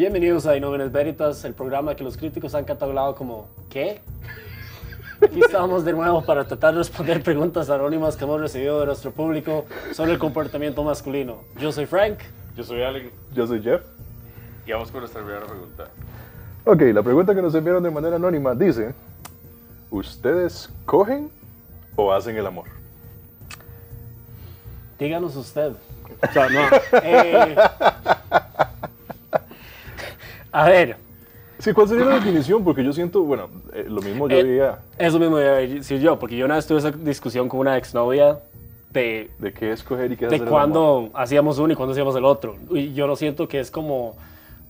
Bienvenidos a Inómenes Veritas, el programa que los críticos han catalogado como ¿qué? Aquí estamos de nuevo para tratar de responder preguntas anónimas que hemos recibido de nuestro público sobre el comportamiento masculino. Yo soy Frank. Yo soy Allen Yo soy Jeff. y vamos con nuestra primera pregunta. Ok, la pregunta que nos enviaron de manera anónima dice, ¿ustedes cogen o hacen el amor? Díganos usted. O sea, no. eh, a ver, Sí, ¿cuál sería la definición? Porque yo siento, bueno, eh, lo mismo yo Eh, diría, eso mismo iba a decir yo, porque yo una vez tuve esa discusión con una exnovia de, ¿de qué escoger y qué de hacer cuándo hacíamos uno y cuándo hacíamos el otro. Y yo lo siento que es como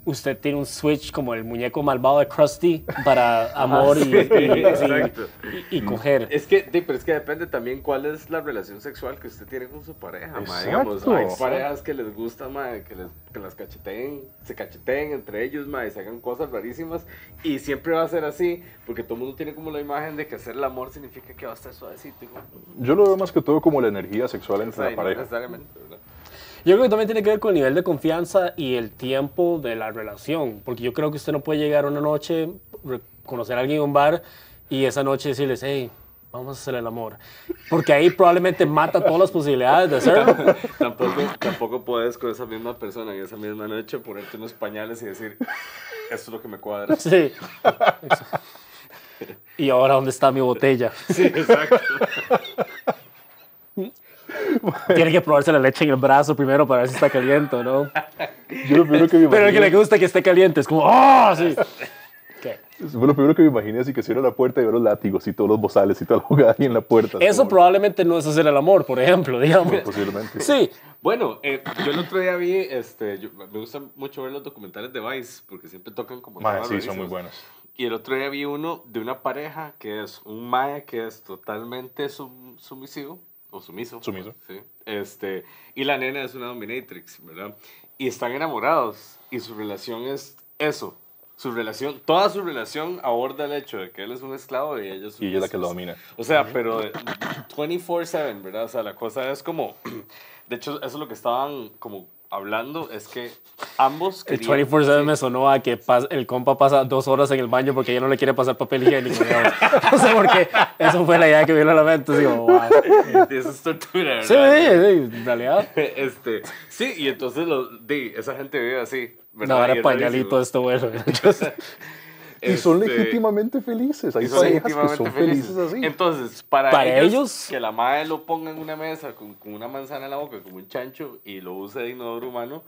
usted tiene un switch como el muñeco malvado de Krusty para amor y, sí, y- exacto. y- y coger. Es que, sí, pero es que depende también cuál es la relación sexual que usted tiene con su pareja, ma. Digamos, hay parejas que les gusta, ma, que, les, que las cacheteen, se cacheteen entre ellos, ma, y se hagan cosas rarísimas. Y siempre va a ser así, porque todo el mundo tiene como la imagen de que hacer el amor significa que va a estar suavecito. Yo lo veo más que todo como la energía sexual entre sea, la y no pareja. necesariamente, ¿verdad? Yo creo que también tiene que ver con el nivel de confianza y el tiempo de la relación, porque yo creo que usted no puede llegar una noche, conocer a alguien en un bar y esa noche decirles, hey, vamos a hacer el amor, porque ahí probablemente mata todas las posibilidades de hacerlo. tampoco, tampoco puedes con esa misma persona en esa misma noche ponerte unos pañales y decir, esto es lo que me cuadra. Sí. Y ahora, ¿dónde está mi botella? Sí, exacto. Tiene que probarse la leche en el brazo primero para ver si está caliente o no. Yo lo primero que me Pero el que le gusta que esté caliente es como, ¡oh! Sí. ¿Qué? fue lo primero que me imaginé así que cierro la puerta y veo los látigos y todos los bozales y toda la jugada ahí en la puerta. Eso como- probablemente no es hacer el amor, por ejemplo, digamos. Posiblemente. Sí, Bueno, eh, yo el otro día vi, este, yo- me gusta mucho ver los documentales de Vice porque siempre tocan como Mae, temas sí, son muy buenos. Y el otro día vi uno de una pareja que es un mae que es totalmente sum- sumisivo o sumiso. Sumiso. Sí. Este, y la nena es una dominatrix, ¿verdad? Y están enamorados y su relación es eso. Su relación, toda su relación aborda el hecho de que él es un esclavo y ella es Y ella es la que lo domina. O sea, pero de- 24/7, ¿verdad? O sea, la cosa es como, de hecho, eso es lo que estaban como hablando, es que ambos el querían- 24-7 me sonó a que pas- el compa pasa dos horas en el baño porque ella no le quiere pasar papel higiénico. No sé por qué. Eso fue la idea que vino a la mente. Así como, wow. Eso es tortura, Sí, ¿verdad? sí, en realidad. Este, sí, y entonces lo, di, esa gente vive así. ¿verdad? No, Y era es pañalito esto, bueno. Y son Este, legítimamente felices. Hay son parejas que legítimamente son felices así. Entonces, para, Para ellos, ellos- que la madre lo ponga en una mesa con, con una manzana en la boca, como un chancho, y lo use de inodoro humano,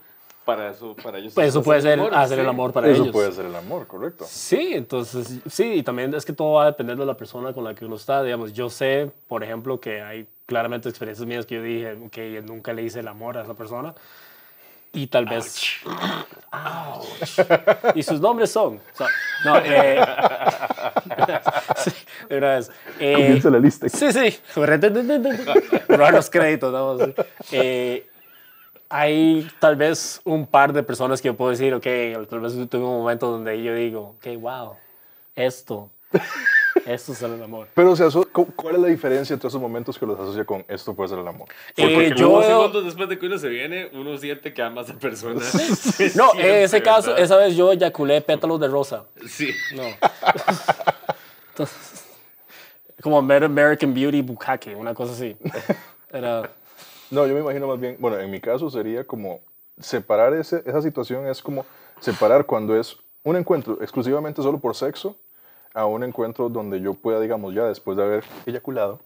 para eso, para ellos. Pues eso es puede ser amor, hacer sí. el amor para Eso ellos. puede ser el amor, correcto. Sí, entonces, sí, y también es que todo va a depender de la persona con la que uno está. Digamos, yo sé, por ejemplo, que hay claramente experiencias mías que yo dije que nunca le hice el amor a esa persona. Y tal vez. Ouch. Y sus nombres son. so- no, eh. sí, de una vez. Eh, Comienza la lista. Sí, sí. Robar los créditos, vamos. Eh, hay tal vez un par de personas que yo puedo decir, ok, tal vez tuve un momento donde yo digo, ok, wow, esto, esto es el amor. Pero, o sea, ¿cuál es la diferencia entre esos momentos que los asocia con esto puede ser el amor? Porque Eh, yo veo- segundos después de que uno se viene, uno siente que ama a esa persona. No, en ese caso, ¿verdad? esa vez yo eyaculé pétalos de rosa. Sí. No. Entonces, como Amer- American Beauty Bukake, una cosa así. Era, No, yo me imagino más bien, bueno, en mi caso sería como separar ese, esa situación, es como separar cuando es un encuentro exclusivamente solo por sexo a un encuentro donde yo pueda, digamos, ya después de haber eyaculado,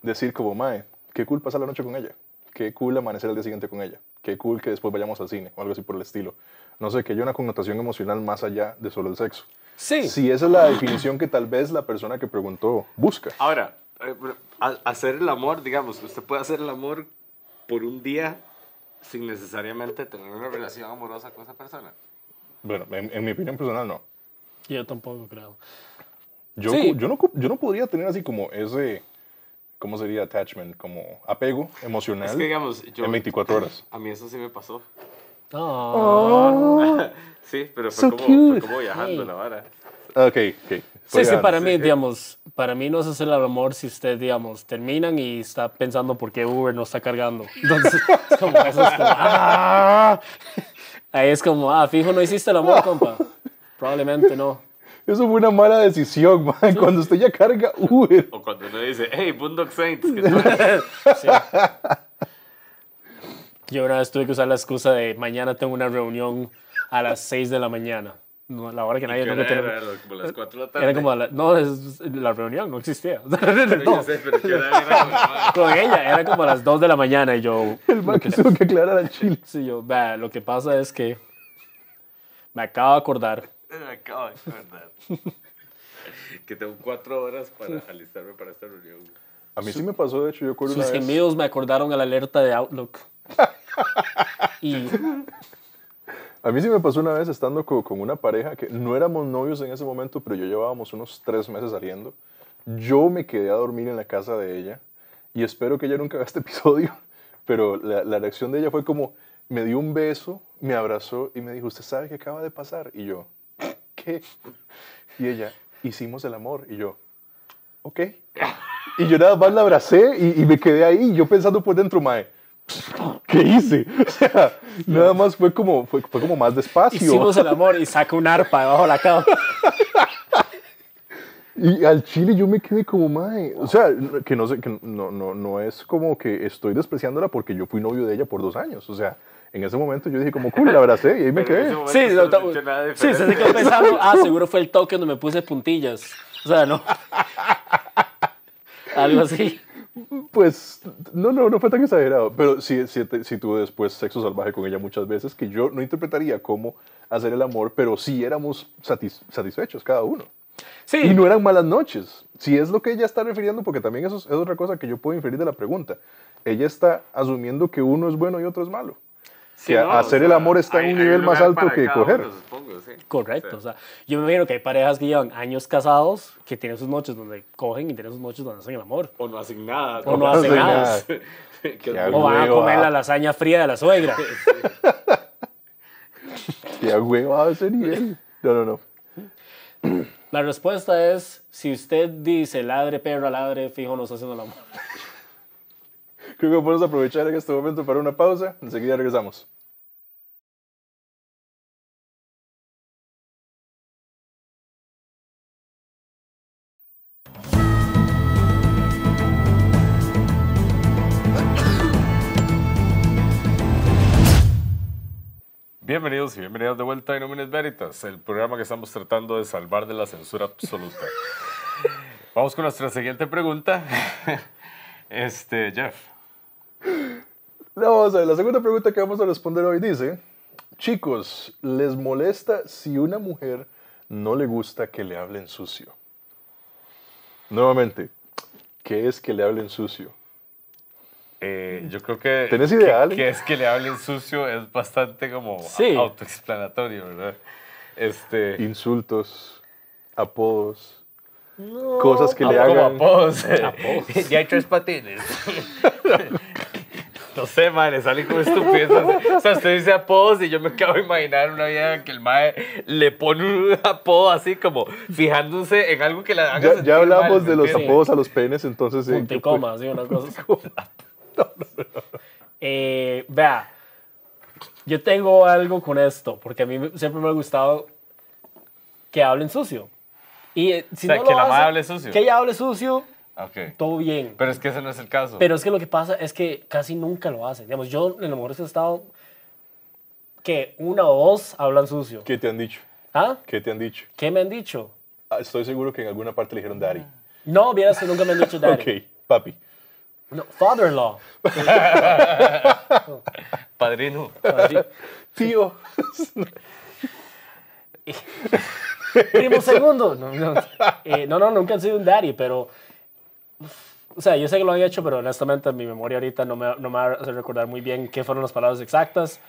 decir como, mae, qué cool pasar la noche con ella, qué cool amanecer el día siguiente con ella, qué cool que después vayamos al cine o algo así por el estilo. No sé, que haya una connotación emocional más allá de solo el sexo. sí. Si esa es la definición que tal vez la persona que preguntó busca. Ahora, eh, hacer el amor, digamos, usted puede hacer el amor por un día sin necesariamente tener una relación amorosa con esa persona. Bueno, en, en mi opinión personal no. Yo tampoco creo. Yo, Sí. yo, no, yo no podría tener así como ese, ¿cómo sería attachment? Como apego emocional Es que, digamos, yo, en 24 horas. a mí eso sí me pasó. Ah. Sí, pero fue, So como, fue como viajando Hey. la vara. Ok, ok. Sí, sí, para mí, digamos, para mí no es hacer el amor si usted, digamos, terminan y está pensando por qué Uber no está cargando. Entonces, es como eso es como, ¡ah! Ahí es como, ah, fijo, no hiciste el amor, compa. Probablemente no. Eso fue una mala decisión, man. Cuando usted ya carga Uber. O cuando uno dice, hey, Boondock Saints, ¿qué tal? Sí. Yo una vez tuve que usar la excusa de mañana tengo una reunión a las 6 de la mañana. No, la hora que nadie ¿Qué nunca hora tiene- era? Como las 4 de la tarde. Era como la, no, es- la reunión no existía. No, sé, pero ¿qué hora era? con ella era como a las 2 de la mañana y yo, El man que tuvo que aclarar al chile. sí, yo, "Vea, lo que pasa es que me acabo de acordar. Me acabo de acordar. que tengo 4 horas para alistarme para esta reunión. A mí sí me pasó, de hecho, yo acuerdo una Sus vez. gemidos me acordaron a la alerta de Outlook. Y A mí sí me pasó una vez estando co- con, una pareja que no éramos novios en ese momento, pero yo llevábamos unos tres meses saliendo. Yo me quedé a dormir en la casa de ella y espero que ella nunca vea este episodio, pero la, la reacción de ella fue como, me dio un beso, me abrazó y me dijo, ¿usted sabe qué acaba de pasar? Y yo, ¿qué? Y ella, hicimos el amor. Y yo, ok. Y yo nada más la abracé y, y me quedé ahí, yo pensando por dentro, mae, ¿qué hice? O sea, nada más fue como, fue, fue como más despacio. hicimos el amor y saca un arpa debajo de la cama. Y al chile yo me quedé como, mae, o sea, que no sé, que no, no, no es como que estoy despreciándola porque yo fui novio de ella por dos años. O sea, en ese momento yo dije como, cool, la abracé y ahí me quedé. Sí, no sí, se quedó pensando, ah, seguro fue el toque donde me puse puntillas. O sea, no. Algo así. Pues, no, no, no fue tan exagerado. Pero sí, sí, sí tuve después sexo salvaje con ella muchas veces que yo no interpretaría como hacer el amor, pero sí éramos satis- satisfechos cada uno. Sí, Y no eran malas noches. Si es lo que ella está refiriendo, porque también eso es, es otra cosa que yo puedo inferir de la pregunta. Ella está asumiendo que uno es bueno y otro es malo. Sí, que no, hacer o el amor está en un nivel más alto que coger. uno, supongo, sí. correcto. O O sea, yo me imagino que hay parejas que llevan años casados que tienen sus noches donde cogen y tienen sus noches donde hacen el amor. o no hacen nada. O no hacen nada. O van a hueva. comer la lasaña fría de la suegra. Que a huevo a ese nivel. No, no, no. La respuesta es, si usted dice ladre, perra, ladre, fijo, nos haciendo el amor. Creo que podemos aprovechar en este momento para una pausa. Enseguida regresamos. Bienvenidos y bienvenidas de vuelta a Inomines Veritas, el programa que estamos tratando de salvar de la censura absoluta. Vamos con nuestra siguiente pregunta. Este, Jeff. No, vamos a ver, la segunda pregunta que vamos a responder hoy dice, chicos, ¿les molesta si una mujer no le gusta que le hablen sucio? Nuevamente, ¿qué es que le hablen sucio? Eh, yo creo que, ¿Tenés que- idea, Ale? que es que le hablen sucio es bastante como Sí. autoexplanatorio, ¿verdad? Este, Insultos, apodos, cosas que le como hagan... apodos. Apodos. ya hay tres patines. No sé, mae, le salen como estupideces. O sea, usted dice apodos y yo me acabo de imaginar una vida que el mae le pone un apodo así como fijándose en algo que haga Ya, sentir ya hablamos mal, de ¿me los apodos a los penes, entonces... eh, Punto y ¿qué coma, así, una cosa así. Eh, vea, yo tengo algo con esto, porque a mí siempre me ha gustado que hablen sucio. Y eh, si O sea, no que lo la madre hable sucio. Que ella hable sucio, Ok. todo bien. Pero es que ese no es el caso. Pero es que lo que pasa es que casi nunca lo hacen. Digamos, yo en lo mejor he estado que una o dos hablan sucio. ¿Qué te han dicho? ¿Ah? ¿Qué te han dicho? ¿Qué me han dicho? Ah, Estoy seguro que en alguna parte le dijeron daddy. No, vieras que nunca me han dicho daddy. Ok, papi. No, father-in-law. Padrino. Así. Tío. Primo segundo. No no. Eh, no, no, nunca han sido un daddy, pero. O sea, yo sé que lo han hecho, pero honestamente mi memoria ahorita no me, no me hace recordar muy bien qué fueron las palabras exactas.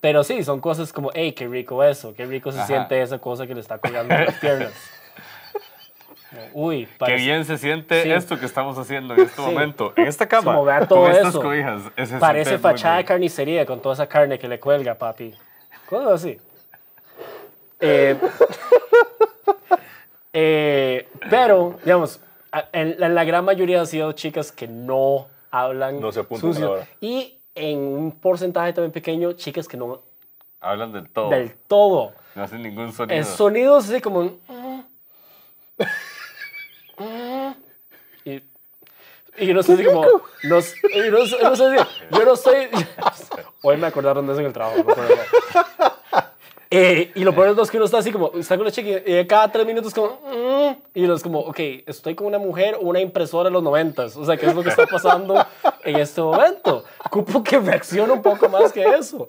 Pero sí, son cosas como, hey, qué rico eso, qué rico se Ajá. siente esa cosa que le está colgando en las piernas. Uy, Qué parece, bien se siente Sí. esto que estamos haciendo en este Sí. momento. En esta cama. como vea todo eso. cobijas. parece fachada de carnicería con toda esa carne que le cuelga, papi. Cosas así. Eh, eh, pero, digamos, en, en la gran mayoría han sido chicas que no hablan No se apuntan sucio. Y en un porcentaje también pequeño, chicas que no Hablan del todo. Del todo. No hacen ningún sonido. El sonido es así como un... Y, y yo no sé así como... No, y no, sé- no sé si- yo no soy... Hoy me acordaron de eso en el trabajo. me acuerdo. Eh, y lo peor es que uno está así como... Está con la chica y y cada tres minutos como... "Mm", y uno es como... Ok, estoy con una mujer o una impresora de los noventas. O sea, ¿qué es lo que está pasando en este momento? Ocupo que reaccione un poco más que eso.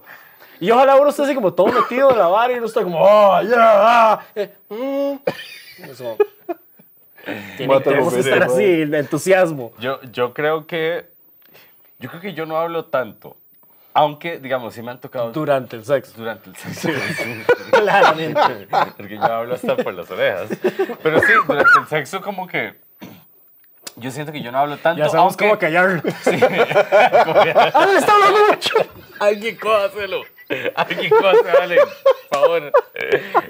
Y ojalá uno esté así como todo metido en la vara y uno está como, oh, ya, ah", eh, mm. Eso. Tiene, tenemos que estar así, de entusiasmo. Yo, yo creo que. Yo creo que yo no hablo tanto. Aunque, digamos, sí me han tocado Durante el sexo. durante el sexo. Claramente. Porque yo hablo hasta por las orejas. Pero sí, durante el sexo, como que. Yo siento que yo no hablo tanto. Ya sabemos aunque- cómo callarlo. ¡Ah, le está hablando mucho! Alguien cóselo. Alguien cóselo, Ale, por favor.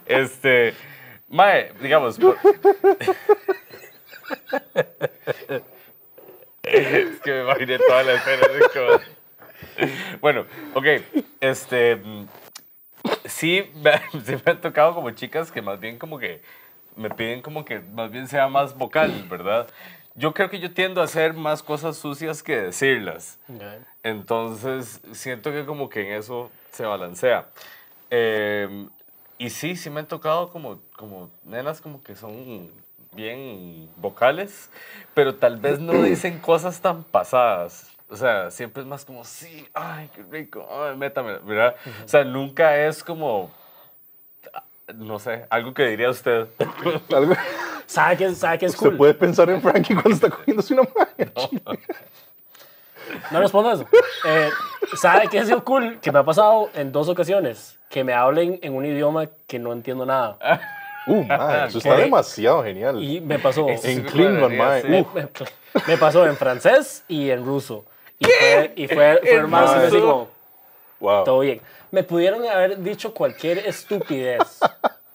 Este. Mae, digamos. por- es que me imaginé toda la escena. es como- Bueno, ok. Este. Sí me, sí me han tocado como chicas que más bien como que me piden como que más bien sea más vocal, ¿verdad? Yo creo que yo tiendo a hacer más cosas sucias que decirlas. Entonces, siento que como que en eso se balancea. Eh, y sí, sí me han tocado como, como nenas como que son bien vocales, pero tal vez no dicen cosas tan pasadas. O sea, siempre es más como, sí, ay, qué rico, ay, métame, ¿verdad? O sea, nunca es como, ah, no sé, algo que diría usted. Algo- ¿Sabe qué, sabe qué es Usted cool? puede pensar en Frankie cuando está cogiéndose una magia. No respondo a eso. Eh, ¿Sabe qué ha sido cool? Que me ha pasado en dos ocasiones. Que me hablen en un idioma que no entiendo nada. Uh, mae, eso está ¿Qué? demasiado genial. Y me pasó... En Klingon, mae. me, me pasó en francés y en ruso. Y fue, y fue, fue ¿En más ruso? así como, wow. todo bien. Me pudieron haber dicho cualquier estupidez.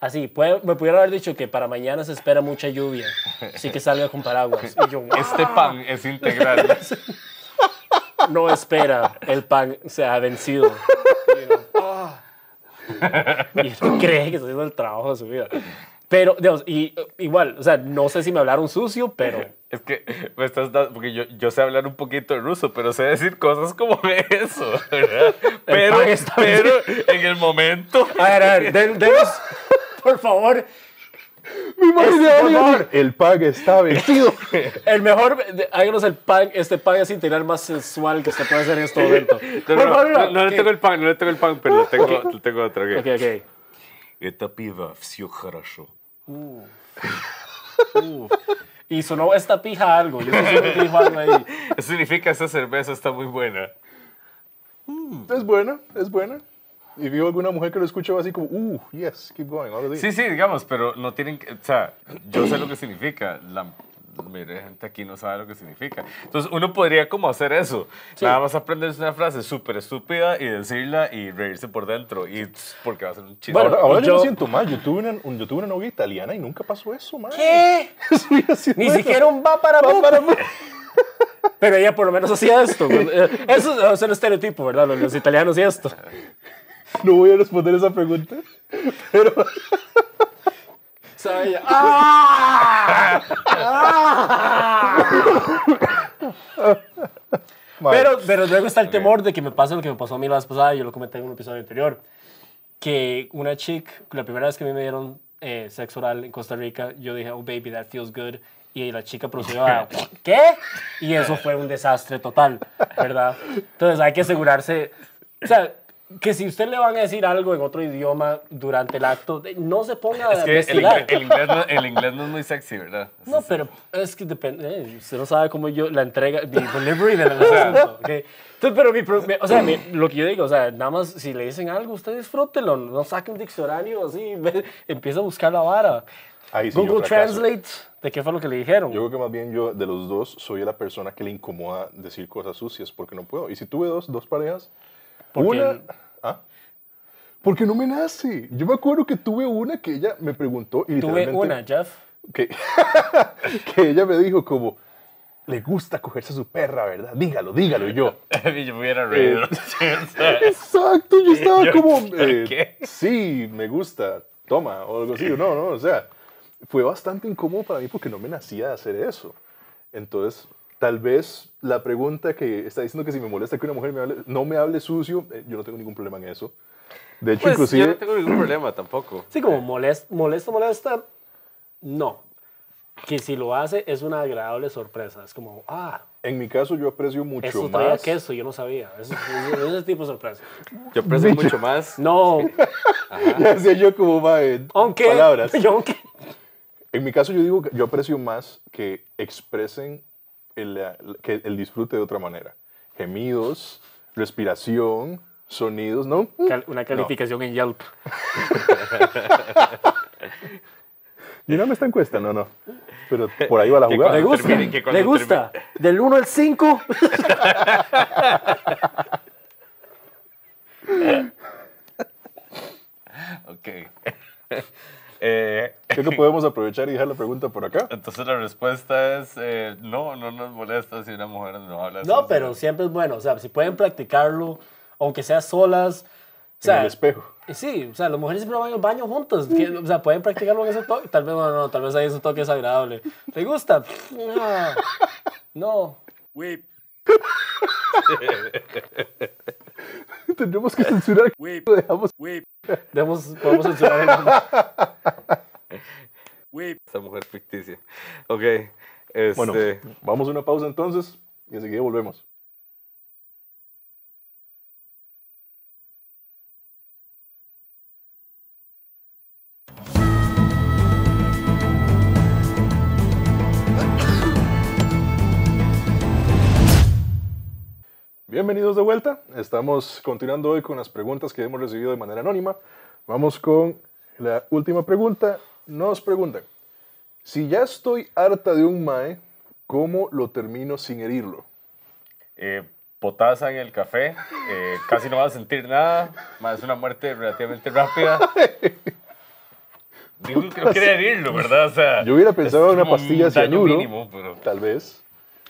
Así, puede- me pudieron haber dicho que para mañana se espera mucha lluvia. Así que salga con paraguas. Y yo, Este pan es integral. no espera el pan se ha vencido. Y uno, "Ah". Y uno cree que está haciendo el trabajo de su vida. Pero, Dios, y uh, igual, o sea, no sé si me hablaron sucio, pero Es que me estás dando, porque yo, yo sé hablar un poquito de ruso, pero sé decir cosas como eso, ¿verdad? Pero, pan está pero en el momento, A ver, a ver, den- denos, por favor, Me imaginé Es- a por alguien favor. así, El pack está vestido. el mejor, de- háganos el pan, este pan es integral más sensual que se puede hacer en este momento. no, Por no, favor, no, no le ¿qué? tengo el pan, no le tengo el pan, pero le tengo, le tengo otro. ok. Ok, ok. Это пиво, все хорошо. Y sonó esta pija algo, yo dijo algo ahí. Eso significa esa cerveza está muy buena. Es buena, es buena. Y vio alguna mujer que lo escuchaba así como, uh, yes, keep going. algo así. Sí, sí, digamos, pero no tienen que, o sea, yo sé lo que significa. La de gente aquí no sabe lo que significa. Entonces, uno podría como hacer eso. Nada más aprenderse una frase súper estúpida y decirla y reírse por dentro. Y porque va a ser un chiste. Bueno, Ahora, yo, me yo- siento mal. Yo tuve, una, un- yo tuve una novia italiana y nunca pasó eso, man. ¿Qué? Ni eso. siquiera un va para Va para. Pero ella por lo menos hacía esto. Eh, Eso es un estereotipo, ¿verdad? Los, los italianos y esto. No voy a responder esa pregunta. Pero O sea, ella, ¡ah! Pero, pero luego está el temor de que me pase lo que me pasó a mí la vez pasada, yo lo comenté en un episodio anterior, que una chica, la primera vez que a mí me dieron eh, sexo oral en Costa Rica, yo dije, oh baby, that feels good, y la chica procedió a, ¿qué? Y eso fue un desastre total, ¿verdad? Entonces hay que asegurarse, o sea, que si usted le van a decir algo en otro idioma durante el acto, no se ponga es a que el, el inglés no, el inglés no es muy sexy, ¿verdad? No, pero es que depende. eh, usted no sabe cómo yo la entrega, mi delivery del asunto. ¿ok? Entonces, pero mi, o sea, mi- lo que yo digo, o sea, nada más si le dicen algo, usted disfrútelo, no saque un diccionario así, ve- empieza a buscar la vara. ahí sí Google. Translate, ¿de qué fue lo que le dijeron? Yo creo que más bien yo, de los dos, soy la persona que le incomoda decir cosas sucias porque no puedo. Y si tuve dos, dos parejas, Porque una... ¿Ah? Porque no me nace. Yo me acuerdo que tuve una que ella me preguntó y Tuve una, Jeff. Que, que ella me dijo como, le gusta cogerse a su perra, ¿verdad? Dígalo, dígalo. Y yo, yo me hubiera reído. exacto, yo estaba Yo, como, ¿por eh, qué? sí, me gusta, toma, o algo así. No, no, o sea, fue bastante incómodo para mí porque no me nacía de hacer eso. Entonces, tal vez la pregunta que está diciendo que si me molesta que una mujer me hable- no me hable sucio, eh, yo no tengo ningún problema en eso. De hecho, Pues inclusive... yo no tengo ningún problema tampoco. Sí, como molesta, molesta, molesta, no. Que si lo hace es una agradable sorpresa. Es como, ah, En mi caso, yo aprecio mucho eso traía más. queso, yo no sabía. Eso- ese, ese tipo de sorpresa. Yo aprecio mucho más. No, Ya decía yo como va en aunque, palabras. yo aunque, En mi caso, yo digo que yo aprecio más que expresen el, que el disfrute de otra manera. Gemidos, respiración, sonidos, ¿no? cal- una calificación en Yelp. Llename esta encuesta, no, no. Pero por ahí va la jugada. ¿Le gusta? termine, ¿Le gusta? Del 1 al 5. Ok. Eh, Creo que podemos aprovechar y dejar la pregunta por acá. entonces la respuesta es eh, no, no nos molesta si una mujer no habla No, pero siempre es bueno. O sea, si pueden practicarlo, aunque sea solas. O en sea, el espejo. Sí, o sea, las mujeres siempre van al baño juntas. que, o sea, pueden practicarlo en ese toque. Tal vez no, no, tal vez ahí ese toque es agradable. ¿Le gusta? No. No. Whip, Tendremos que censurar. whip, dejamos. whip, Debemos, podemos censurar el whip. Esa mujer ficticia. Ok. Este, Bueno, vamos a una pausa entonces y enseguida volvemos. Bienvenidos de vuelta. Estamos continuando hoy con las preguntas que hemos recibido de manera anónima. Vamos con la última pregunta. Nos preguntan, si ya estoy harta de un mae, ¿cómo lo termino sin herirlo? eh, potasa en el café, eh, casi no vas a sentir nada, más es una muerte relativamente rápida. Digo que no quiere herirlo, ¿verdad? O sea, Yo hubiera pensado en una pastilla de cianuro. mínimo, pero Tal vez.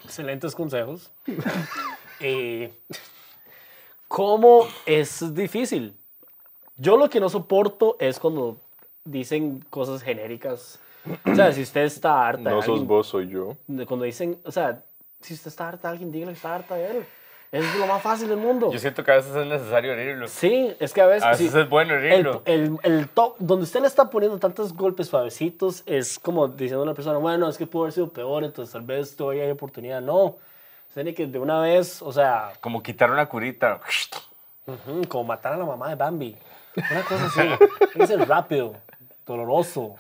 Excelentes consejos. Eh, ¿Cómo es difícil? Yo lo que no soporto es cuando dicen cosas genéricas. O sea, si usted está harta. de No sos alguien- vos, soy yo. de Cuando dicen, o sea, si usted está harta de alguien, dígale que está harta de él. Es lo más fácil del mundo. yo siento que a veces es necesario herirlo. Sí, es que a veces. A veces sí, es bueno el, herirlo. el, el to- donde usted le está poniendo tantos golpes suavecitos, es como diciendo a una persona, bueno, es que pudo haber sido peor, entonces tal vez todavía hay oportunidad. No. Usted tiene que de una vez, o sea, Como quitar una curita. ujú, como matar a la mamá de Bambi. Una cosa así. Tiene que ser rápido, doloroso,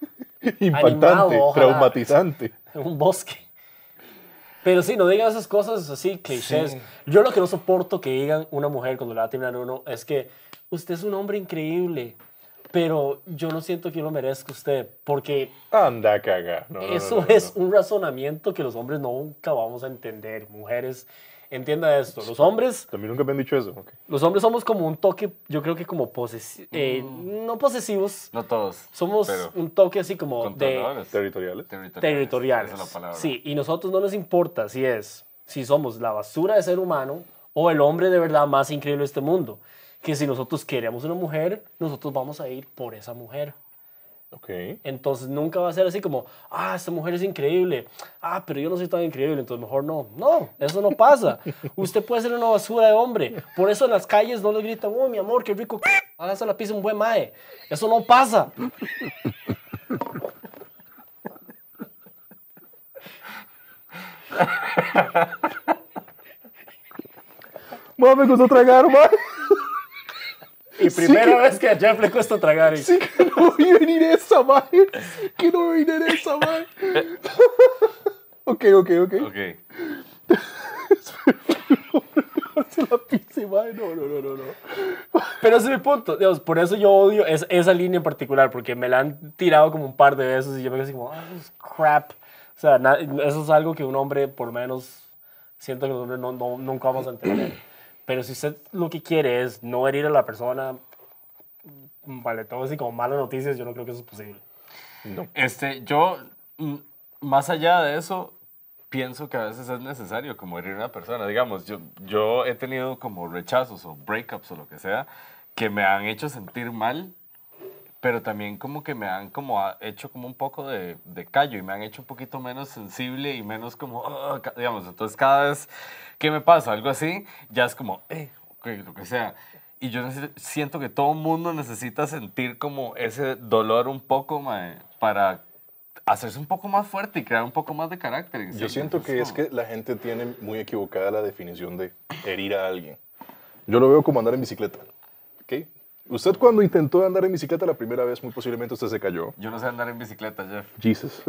Impactante, Animado, traumatizante. en un bosque. Pero sí, no digan esas cosas así, clichés. Yo lo que no soporto que digan una mujer cuando le va a terminar uno es que usted es un hombre increíble, pero yo no siento que yo lo merezca usted, porque Anda, caga. No, eso no, no, es no. un razonamiento que los hombres nunca vamos a entender. Mujeres, entienda esto. Los hombres, También nunca me han dicho eso. ok. los hombres somos como un toque, yo creo que como posesivos, no posesivos, No todos. somos un toque así como de. Territoriales. Territoriales. territoriales. Esa es la palabra. Sí, y nosotros no nos importa si es, si somos la basura de ser humano o el hombre de verdad más increíble de este mundo. Que si nosotros queremos una mujer, nosotros vamos a ir por esa mujer. Ok. Entonces nunca va a ser así como, ah, esta mujer es increíble. Ah, pero yo no soy tan increíble, entonces mejor no. No, eso no pasa. Usted puede ser una basura de hombre. Por eso en las calles no le gritan, oh, mi amor, qué rico. Hágase la pizza un buen mae. Eso no pasa. Ma, me costó tragar, ma. Y primera vez que a Jeff le cuesta tragar. y- Sí que no voy a venir esa, ma. Sí que no voy a venir esa, ma. Ok, ok, ok. Ok. Se la pise, ma. No, no, no, no, no. Pero ese es mi punto. Digamos, por eso yo odio es- esa línea en particular, porque me la han tirado como un par de veces y yo me quedo así como, ah, es crap. O sea, na- eso es algo que un hombre, por lo menos, siento que los hombres no, no- nunca vamos a entender. Pero si usted lo que quiere es no herir a la persona, vale, todo así como malas noticias, yo no creo que eso es posible. Este, yo, mm, más allá de eso, pienso que a veces es necesario como herir a una persona. Digamos, yo, yo he tenido como rechazos o breakups o lo que sea que me han hecho sentir mal, pero también como que me han como hecho como un poco de, de callo y me han hecho un poquito menos sensible y menos como, ca- digamos, entonces cada vez que me pasa algo así, ya es como, eh, lo que sea. Y yo siento que todo mundo necesita sentir como ese dolor un poco mae, para hacerse un poco más fuerte y crear un poco más de carácter. Yo siento que es que la gente tiene muy equivocada la definición de herir a alguien. Yo lo veo como andar en bicicleta. ¿ok? Usted cuando intentó andar en bicicleta la primera vez, muy posiblemente usted se cayó. Yo no sé andar en bicicleta, Jeff. Jesus.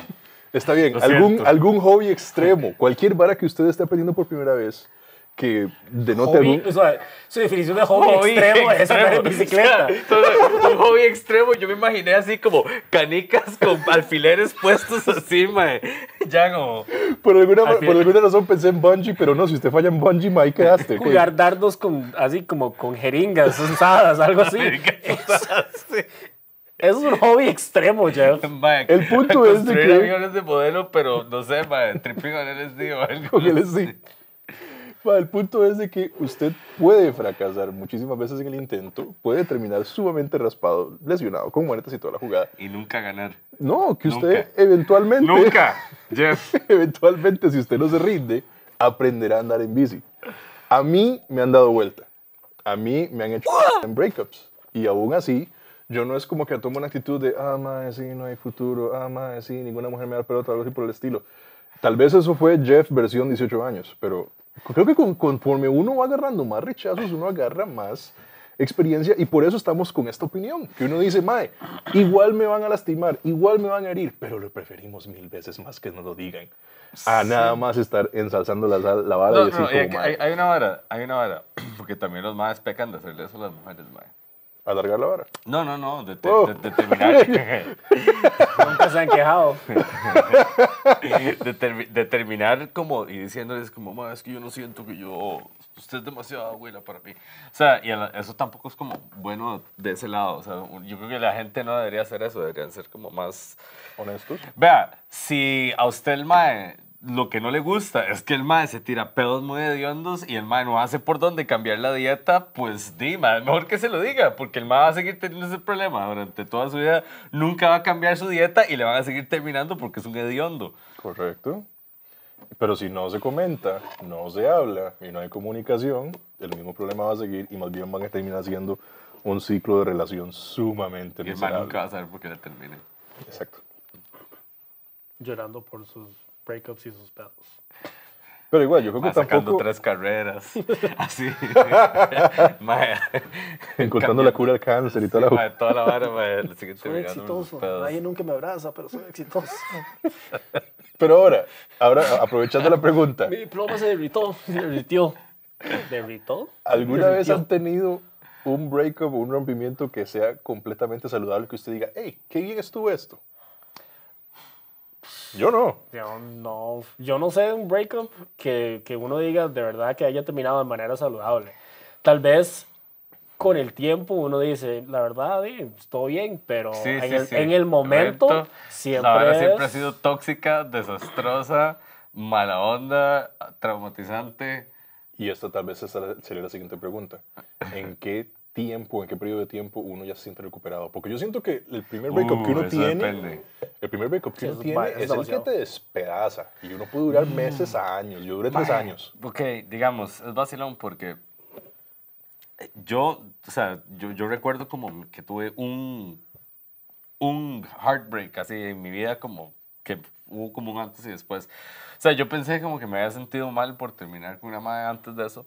Está bien. Algún, algún hobby extremo, cualquier vara que usted esté aprendiendo por primera vez, que denote Hobby, algún... o sea, su definición de hobby, extremo es andar en bicicleta. O sea, todo- un hobby extremo, yo me imaginé así como canicas con alfileres puestos así, mae. Ya como... Por alguna, Al por alguna razón pensé en bungee, pero no, si usted falla en bungee, mae, quedaste. ok. Jugar dardos con, así como con jeringas usadas, algo así. Es un hobby extremo, Jeff. El punto es de construir que- aviones de modelo, pero no sé, mae, tripping on LSD o algo. Con. Ma, el punto es de que usted puede fracasar muchísimas veces en el intento, puede terminar sumamente raspado, lesionado, con muertes y toda la jugada. Y nunca ganar. No, que usted Nunca. eventualmente, Nunca, Jeff. eventualmente, si usted no se rinde, aprenderá a andar en bici. A mí me han dado vuelta. A mí me han hecho en breakups. Y aún así, yo no es como que tomo una actitud de, ah, mae, sí, no hay futuro, ah, mae, sí, ninguna mujer me da el pelota, algo así por el estilo. Tal vez eso fue Jeff versión 18 años, pero creo que con- conforme uno va agarrando más rechazos, uno agarra más experiencia y por eso estamos con esta opinión, que uno dice, mae, igual me van a lastimar, igual me van a herir, pero lo preferimos mil veces más que nos lo digan. A nada más estar ensalzando la, la vara No, y decir no, como, hay- hay una vara, hay una vara. Porque también los maes pecan de hacerle eso a las mujeres, mae. Alargar la vara. No, no, no, de, te- Oh. de- de terminar, Nunca se han quejado. de, termi- de terminar como y diciéndoles como, "Ma, es que yo no siento que yo, usted es demasiado abuela para mí. O sea, y la- eso tampoco es como bueno de ese lado. O sea, yo creo que la gente no debería hacer eso, deberían ser como más... ¿Honestos? Vea, si a usted el mae lo que no le gusta es que el mae se tira pedos muy hediondos y el mae no hace por dónde cambiar la dieta, pues di, mae, mejor que se lo diga, porque el mae va a seguir teniendo ese problema durante toda su vida, nunca va a cambiar su dieta y le van a seguir terminando porque es un hediondo. Correcto. Pero si no se comenta, no se habla y no hay comunicación, el mismo problema va a seguir y más bien van a terminar siendo un ciclo de relación sumamente Y el mae nunca va a saber por qué le termine. Exacto. Llorando por sus breakups y sus pedos. Pero igual, yo creo que sacando tampoco tres carreras, así. encontrando la cura al cáncer y toda la... mae, toda la vara, mae, le siguen Soy exitoso. Nadie nunca me abraza, pero soy exitoso. Pero ahora, ahora aprovechando la pregunta, Mi diploma se derritó. Se derritió. ¿Derritó? ¿alguna vez Derritió. han tenido un breakup o un rompimiento que sea completamente saludable que usted diga, hey, qué bien estuvo esto? Yo no. Yo no, yo no sé un breakup que, que uno diga de verdad que haya terminado de manera saludable. Tal vez con el tiempo uno dice, la verdad, sí, estuvo bien, pero Sí, en, sí, el, sí. en el momento Correcto. siempre, La es- siempre ha sido tóxica, desastrosa, mala onda, traumatizante. Y esta tal vez sería la siguiente pregunta. ¿En qué tiempo, en qué periodo de tiempo uno ya se siente recuperado? Porque yo siento que el primer breakup que Uh, uno eso tiene, depende. el primer breakup que Sí, uno es tiene es, es el que te despedaza. Y uno puede durar meses a años. Yo duré tres años. Ok, digamos, es vacilón porque yo, o sea, yo, yo recuerdo como que tuve un, un heartbreak así en mi vida, como que hubo como un antes y después. O sea, yo pensé como que me había sentido mal por terminar con una madre antes de eso,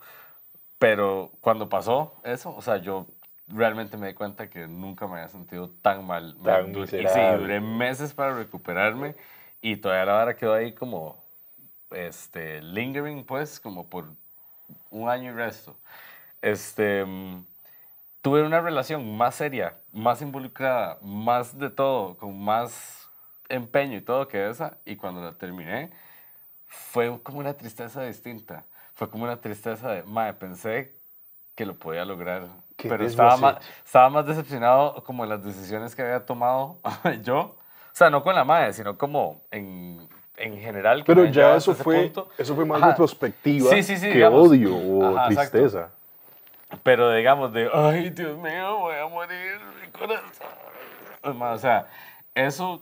pero cuando pasó eso, o sea, yo realmente me di cuenta que nunca me había sentido tan mal. Me Tan du- y sí, duré meses para recuperarme y todavía la vara quedó ahí como, este, lingering, pues, como por un año y resto. Este, mm, tuve una relación más seria, más involucrada, más de todo, con más empeño y todo que esa, y cuando la terminé, fue como una tristeza distinta. Fue como una tristeza de, madre, pensé que lo podía lograr, ¿Qué pero estaba más, estaba más decepcionado como en las decisiones que había tomado yo. O sea, no con la madre, sino como en, en general. que Pero ya eso fue, punto. eso fue más retrospectiva Sí, sí, sí, que digamos. odio o Ajá, exacto. tristeza. Pero digamos de, ay, Dios mío, voy a morir, mi corazón. O sea, eso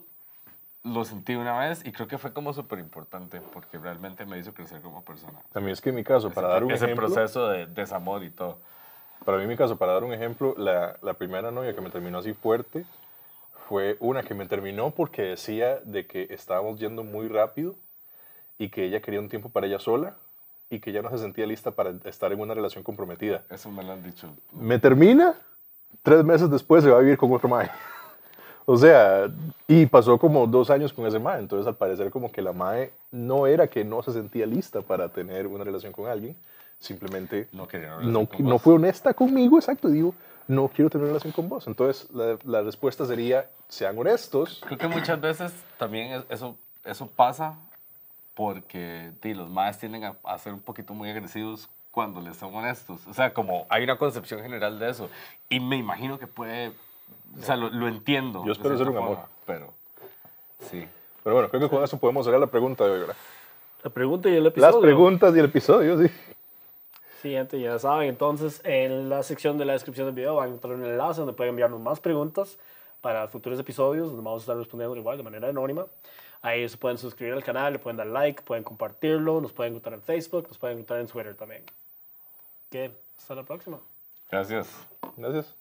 lo sentí una vez y creo que fue como súper importante porque realmente me hizo crecer como persona. Mí es que en mi caso, para dar un ese ejemplo, proceso de desamor y todo. para mí en mi caso, para dar un ejemplo, la, la primera novia que me terminó así fuerte fue una que me terminó porque decía de que estábamos yendo muy rápido y que ella quería un tiempo para ella sola y que ya no se sentía lista para estar en una relación comprometida. Eso me lo han dicho. Me termina, tres meses después se va a vivir con otro mae. O sea, y pasó como dos años con ese mae. Entonces, al parecer, como que la mae no era que no se sentía lista para tener una relación con alguien, simplemente No quería una relación no, no fue honesta conmigo, exacto. Digo, no quiero tener una relación con vos. Entonces, la, la respuesta sería, sean honestos. Creo que muchas veces también es- eso, eso pasa porque di, los más tienden a, a ser un poquito muy agresivos cuando les son honestos. O sea, como hay una concepción general de eso. Y me imagino que puede, o sea, lo, lo entiendo. Yo espero ser un amor. forma, Pero, sí. Pero bueno, creo que con eso podemos cerrar la pregunta de hoy, ¿verdad? La pregunta y el episodio. Las preguntas y el episodio, sí. Sí, gente, ya saben. Entonces, en la sección de la descripción del video van a encontrar un enlace donde pueden enviarnos más preguntas para futuros episodios, donde vamos a estar respondiendo igual de manera anónima. Ahí se pueden suscribir al canal, le pueden dar like, pueden compartirlo, nos pueden encontrar en Facebook, nos pueden encontrar en Twitter también. ¿Qué? Hasta la próxima. Gracias. Gracias.